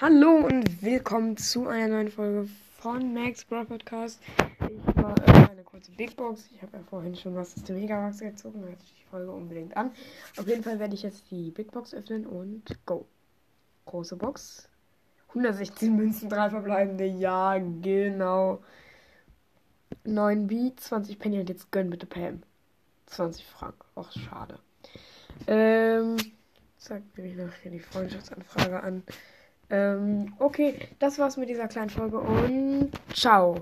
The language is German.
Hallo und willkommen zu einer neuen Folge von Max Bro Podcast. Ich mache äh, eine kurze Big Box. Ich habe ja vorhin schon was aus der Megabox gezogen. Hört sich die Folge unbedingt an. Auf jeden Fall werde ich jetzt die Big Box öffnen und go. Große Box. 116 Münzen, 3 verbleibende. Ja, genau. 9 B, 20 Penny und jetzt gönn bitte Pam. 20 Frank. Och, schade. Ähm, zeigt mir noch hier die Freundschaftsanfrage an. Ähm, okay, das war's mit dieser kleinen Folge und ciao.